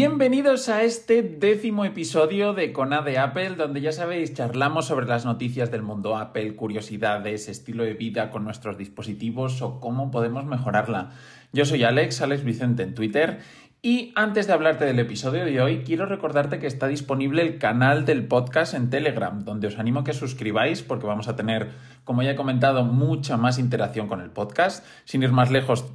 Bienvenidos a este décimo episodio de Cona de Apple, donde ya sabéis, charlamos sobre las noticias del mundo Apple, curiosidades, estilo de vida con nuestros dispositivos o cómo podemos mejorarla. Yo soy Alex, Alex Vicente en Twitter, y antes de hablarte del episodio de hoy, quiero recordarte que está disponible el canal del podcast en Telegram, donde os animo a que suscribáis porque vamos a tener, como ya he comentado, mucha más interacción con el podcast. Sin ir más lejos,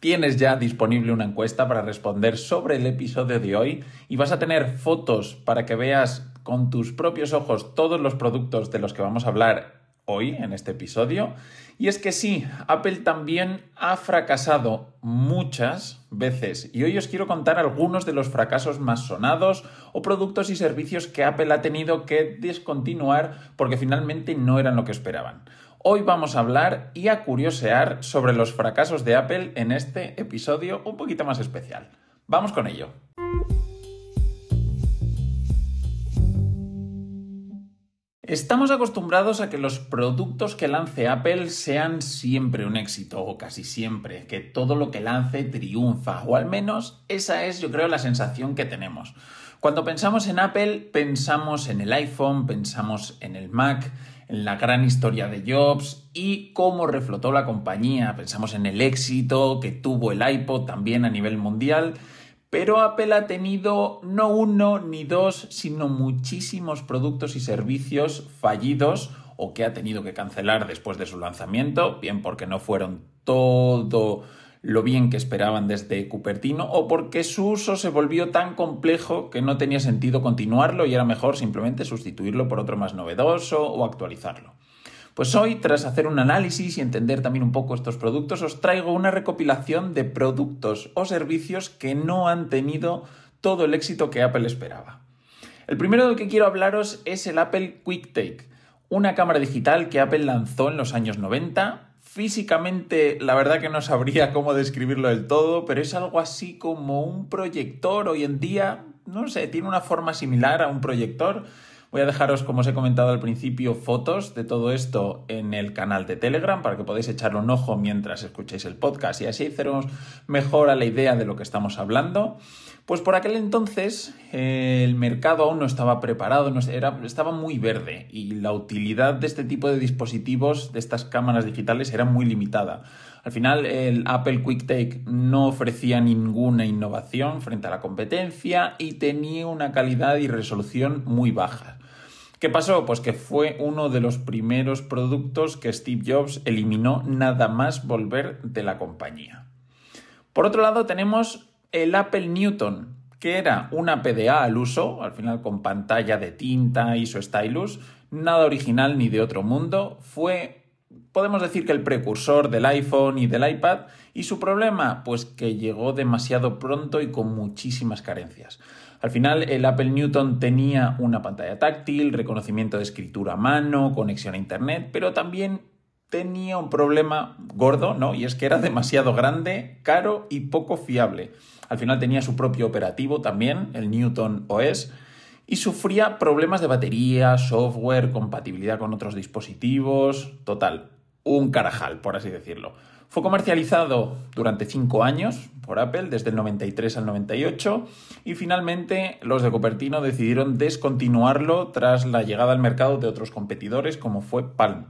tienes ya disponible una encuesta para responder sobre el episodio de hoy y vas a tener fotos para que veas con tus propios ojos todos los productos de los que vamos a hablar hoy en este episodio. Y es que sí, Apple también ha fracasado muchas veces y hoy os quiero contar algunos de los fracasos más sonados o productos y servicios que Apple ha tenido que descontinuar porque finalmente no eran lo que esperaban. Hoy vamos a hablar y a curiosear sobre los fracasos de Apple en este episodio un poquito más especial. Vamos con ello. Estamos acostumbrados a que los productos que lance Apple sean siempre un éxito, o casi siempre, que todo lo que lance triunfa, o al menos esa es yo creo la sensación que tenemos. Cuando pensamos en Apple, pensamos en el iPhone, pensamos en el Mac, la gran historia de Jobs y cómo reflotó la compañía. Pensamos en el éxito que tuvo el iPod también a nivel mundial. Pero Apple ha tenido no uno ni dos, sino muchísimos productos y servicios fallidos o que ha tenido que cancelar después de su lanzamiento, bien porque no fueron todo lo bien que esperaban desde Cupertino o porque su uso se volvió tan complejo que no tenía sentido continuarlo y era mejor simplemente sustituirlo por otro más novedoso o actualizarlo. Pues hoy, tras hacer un análisis y entender también un poco estos productos, os traigo una recopilación de productos o servicios que no han tenido todo el éxito que Apple esperaba. El primero del que quiero hablaros es el Apple QuickTake, una cámara digital que Apple lanzó en los años 90 Físicamente, la verdad que no sabría cómo describirlo del todo, pero es algo así como un proyector hoy en día, no sé, tiene una forma similar a un proyector. Voy a dejaros, como os he comentado al principio, fotos de todo esto en el canal de Telegram para que podáis echarle un ojo mientras escucháis el podcast y así haceros mejor a la idea de lo que estamos hablando. Pues por aquel entonces eh, el mercado aún no estaba preparado, estaba muy verde y la utilidad de este tipo de dispositivos, de estas cámaras digitales, era muy limitada. Al final el Apple QuickTake no ofrecía ninguna innovación frente a la competencia y tenía una calidad y resolución muy baja. ¿Qué pasó? Pues que fue uno de los primeros productos que Steve Jobs eliminó nada más volver de la compañía. Por otro lado tenemos el Apple Newton, que era una PDA al uso, al final con pantalla de tinta y su stylus, nada original ni de otro mundo, fue, podemos decir que el precursor del iPhone y del iPad, y su problema, pues que llegó demasiado pronto y con muchísimas carencias. Al final, el Apple Newton tenía una pantalla táctil, reconocimiento de escritura a mano, conexión a Internet, pero también tenía un problema gordo, ¿no? Y es que era demasiado grande, caro y poco fiable. Al final tenía su propio operativo también, el Newton OS, y sufría problemas de batería, software, compatibilidad con otros dispositivos, total, un carajal, por así decirlo. Fue comercializado durante cinco años por Apple, desde el 93 al 98, y finalmente los de Cupertino decidieron descontinuarlo tras la llegada al mercado de otros competidores como fue Palm.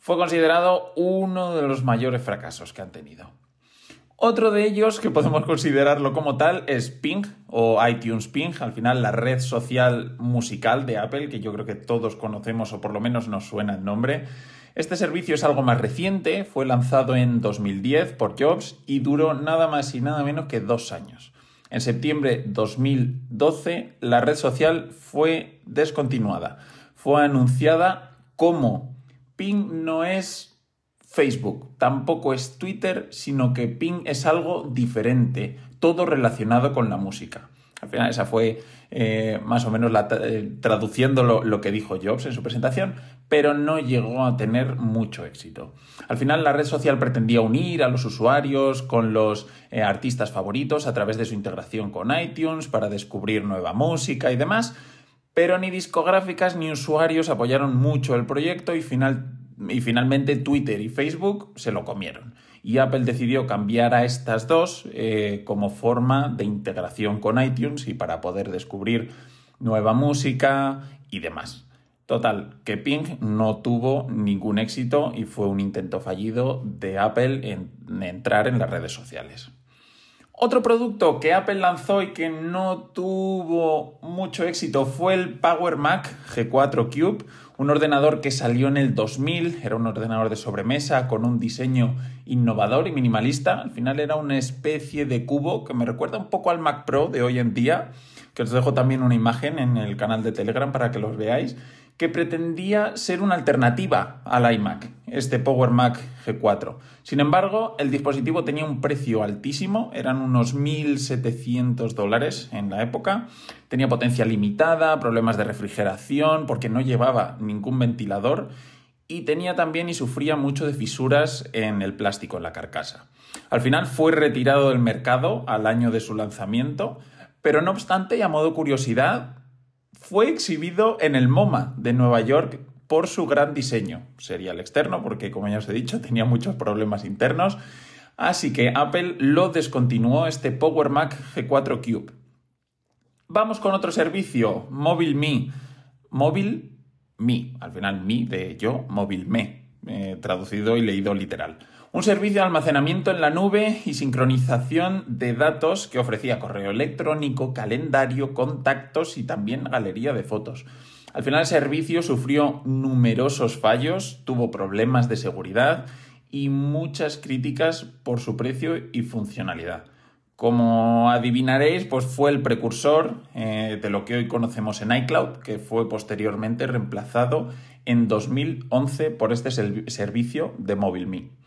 Fue considerado uno de los mayores fracasos que han tenido. Otro de ellos, que podemos considerarlo como tal, es Ping o iTunes Ping, al final la red social musical de Apple, que yo creo que todos conocemos o por lo menos nos suena el nombre. Este servicio es algo más reciente, fue lanzado en 2010 por Jobs y duró nada más y nada menos que dos años. En septiembre de 2012 la red social fue descontinuada. Fue anunciada como Ping no es Facebook tampoco es Twitter, sino que Ping es algo diferente, todo relacionado con la música. Al final esa fue eh, más o menos eh, traduciendo lo, que dijo Jobs en su presentación, pero no llegó a tener mucho éxito. Al final la red social pretendía unir a los usuarios con los eh, artistas favoritos a través de su integración con iTunes para descubrir nueva música y demás, pero ni discográficas ni usuarios apoyaron mucho el proyecto y final y finalmente Twitter y Facebook se lo comieron. Y Apple decidió cambiar a estas dos eh, como forma de integración con iTunes y para poder descubrir nueva música y demás. Total, que Ping no tuvo ningún éxito y fue un intento fallido de Apple en entrar en las redes sociales. Otro producto que Apple lanzó y que no tuvo mucho éxito fue el Power Mac G4 Cube, un ordenador que salió en el 2000, era un ordenador de sobremesa con un diseño innovador y minimalista. Al final era una especie de cubo que me recuerda un poco al Mac Pro de hoy en día, que os dejo también una imagen en el canal de Telegram para que los veáis que pretendía ser una alternativa al iMac, este Power Mac G4. Sin embargo, el dispositivo tenía un precio altísimo, eran unos 1.700 dólares en la época, tenía potencia limitada, problemas de refrigeración, porque no llevaba ningún ventilador y tenía también y sufría mucho de fisuras en el plástico, en la carcasa. Al final fue retirado del mercado al año de su lanzamiento, pero no obstante, y a modo curiosidad, fue exhibido en el MoMA de Nueva York por su gran diseño. Sería el externo, porque como ya os he dicho, tenía muchos problemas internos. Así que Apple lo descontinuó este Power Mac G4 Cube. Vamos con otro servicio, Mobile Me. Mobile Me, al final Me de yo, Mobile Me, eh, traducido y leído literal. Un servicio de almacenamiento en la nube y sincronización de datos que ofrecía correo electrónico, calendario, contactos y también galería de fotos. Al final el servicio sufrió numerosos fallos, tuvo problemas de seguridad y muchas críticas por su precio y funcionalidad. Como adivinaréis, pues fue el precursor eh, de lo que hoy conocemos en iCloud, que fue posteriormente reemplazado en 2011 por este servicio de MobileMe.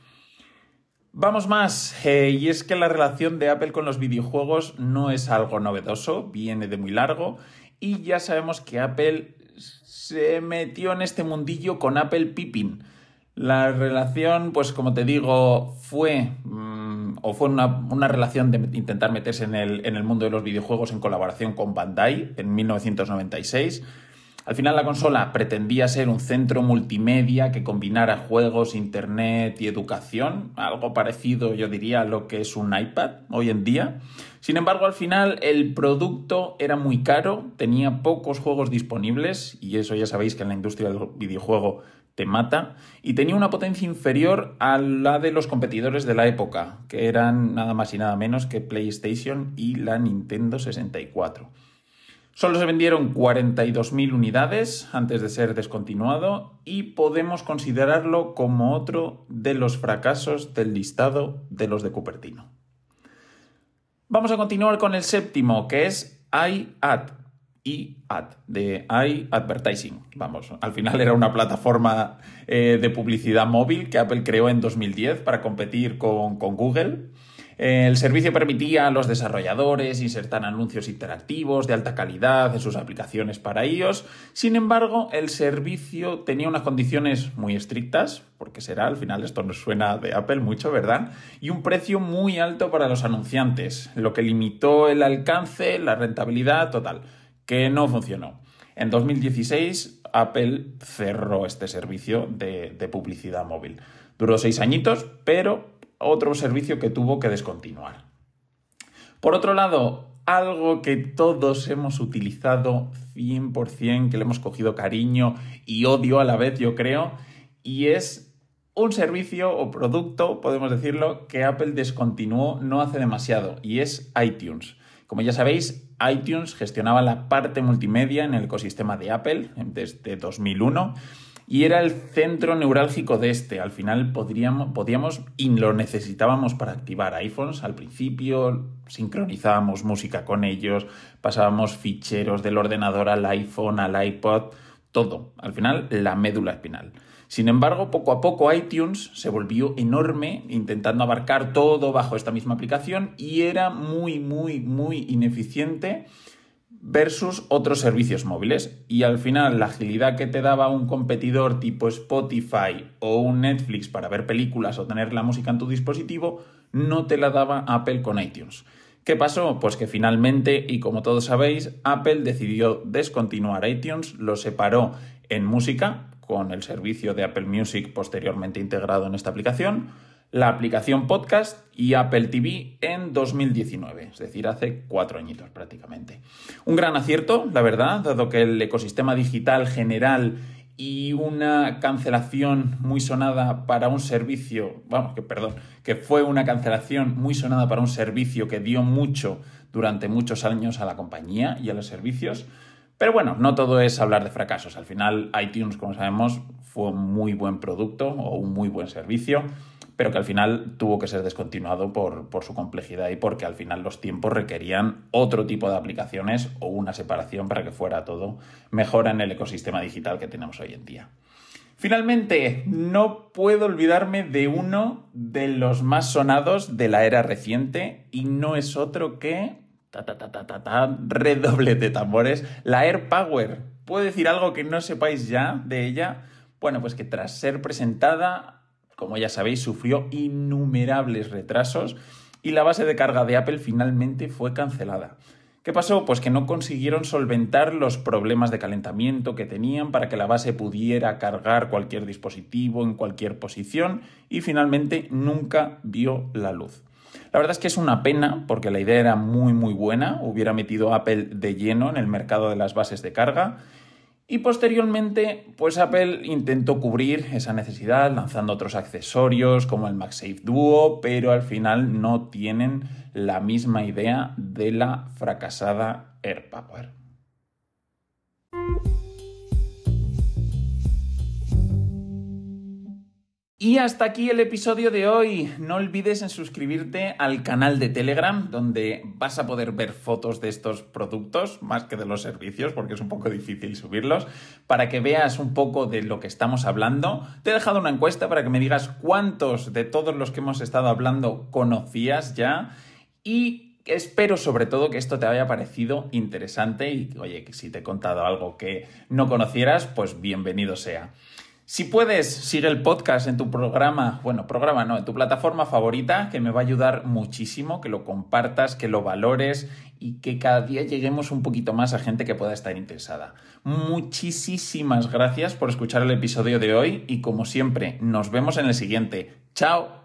Vamos más, eh, y es que la relación de Apple con los videojuegos no es algo novedoso, viene de muy largo, y ya sabemos que Apple se metió en este mundillo con Apple Pippin. La relación, pues como te digo, fue mm, o fue una, relación de intentar meterse en el, en el mundo de los videojuegos en colaboración con Bandai en 1996 al final la consola pretendía ser un centro multimedia que combinara juegos, internet y educación, algo parecido yo diría a lo que es un iPad hoy en día. Sin embargo, al final el producto era muy caro, tenía pocos juegos disponibles y eso ya sabéis que en la industria del videojuego te mata, y tenía una potencia inferior a la de los competidores de la época, que eran nada más y nada menos que PlayStation y la Nintendo 64. Solo se vendieron 42.000 unidades antes de ser descontinuado y podemos considerarlo como otro de los fracasos del listado de los de Cupertino. Vamos a continuar con el séptimo, que es iAd. iAd, de iAdvertising. Vamos, al final era una plataforma eh, de publicidad móvil que Apple creó en 2010 para competir con, con Google. El servicio permitía a los desarrolladores insertar anuncios interactivos de alta calidad en sus aplicaciones para iOS. Sin embargo, el servicio tenía unas condiciones muy estrictas, porque será, al final esto nos suena de Apple mucho, ¿verdad? Y un precio muy alto para los anunciantes, lo que limitó el alcance, la rentabilidad total, que no funcionó. En 2016, Apple cerró este servicio de, de publicidad móvil. Duró seis añitos, pero otro servicio que tuvo que descontinuar. Por otro lado, algo que todos hemos utilizado 100%, que le hemos cogido cariño y odio a la vez, yo creo, y es un servicio o producto, podemos decirlo, que Apple descontinuó no hace demasiado, y es iTunes. Como ya sabéis, iTunes gestionaba la parte multimedia en el ecosistema de Apple desde 2001 y era el centro neurálgico de este. Al final podríamos, podíamos y lo necesitábamos para activar iPhones. Al principio sincronizábamos música con ellos, pasábamos ficheros del ordenador al iPhone, al iPod, todo. Al final, la médula espinal. Sin embargo, poco a poco iTunes se volvió enorme intentando abarcar todo bajo esta misma aplicación y era muy, muy, muy ineficiente versus otros servicios móviles. Y al final la agilidad que te daba un competidor tipo Spotify o un Netflix para ver películas o tener la música en tu dispositivo, no te la daba Apple con iTunes. ¿Qué pasó? Pues que finalmente, y como todos sabéis, Apple decidió descontinuar iTunes, lo separó en música, con el servicio de Apple Music posteriormente integrado en esta aplicación, la aplicación podcast y Apple TV en 2019, es decir, hace cuatro añitos prácticamente. Un gran acierto, la verdad, dado que el ecosistema digital general y una cancelación muy sonada para un servicio, vamos, que perdón, que fue una cancelación muy sonada para un servicio que dio mucho durante muchos años a la compañía y a los servicios. Pero bueno, no todo es hablar de fracasos. Al final, iTunes, como sabemos, fue un muy buen producto o un muy buen servicio pero que al final tuvo que ser descontinuado por, su complejidad y porque al final los tiempos requerían otro tipo de aplicaciones o una separación para que fuera todo mejor en el ecosistema digital que tenemos hoy en día. Finalmente, no puedo olvidarme de uno de los más sonados de la era reciente y no es otro que... Ta, ta, ta, redoble de tambores, la Air Power. ¿Puedo decir algo que no sepáis ya de ella? Bueno, pues que tras ser presentada como ya sabéis, sufrió innumerables retrasos y la base de carga de Apple finalmente fue cancelada. ¿Qué pasó? Pues que no consiguieron solventar los problemas de calentamiento que tenían para que la base pudiera cargar cualquier dispositivo en cualquier posición y finalmente nunca vio la luz. La verdad es que es una pena porque la idea era muy muy buena, hubiera metido Apple de lleno en el mercado de las bases de carga y posteriormente, pues Apple intentó cubrir esa necesidad lanzando otros accesorios como el MagSafe Duo, pero al final no tienen la misma idea de la fracasada AirPower. Y hasta aquí el episodio de hoy. No olvides en suscribirte al canal de Telegram, donde vas a poder ver fotos de estos productos, más que de los servicios, porque es un poco difícil subirlos, para que veas un poco de lo que estamos hablando. Te he dejado una encuesta para que me digas cuántos de todos los que hemos estado hablando conocías ya. Y espero sobre todo que esto te haya parecido interesante y, oye, que si te he contado algo que no conocieras, pues bienvenido sea. Si puedes, sigue el podcast en tu programa, bueno, programa no, en tu plataforma favorita, que me va a ayudar muchísimo, que lo compartas, que lo valores y que cada día lleguemos un poquito más a gente que pueda estar interesada. Muchísimas gracias por escuchar el episodio de hoy y como siempre, nos vemos en el siguiente. ¡Chao!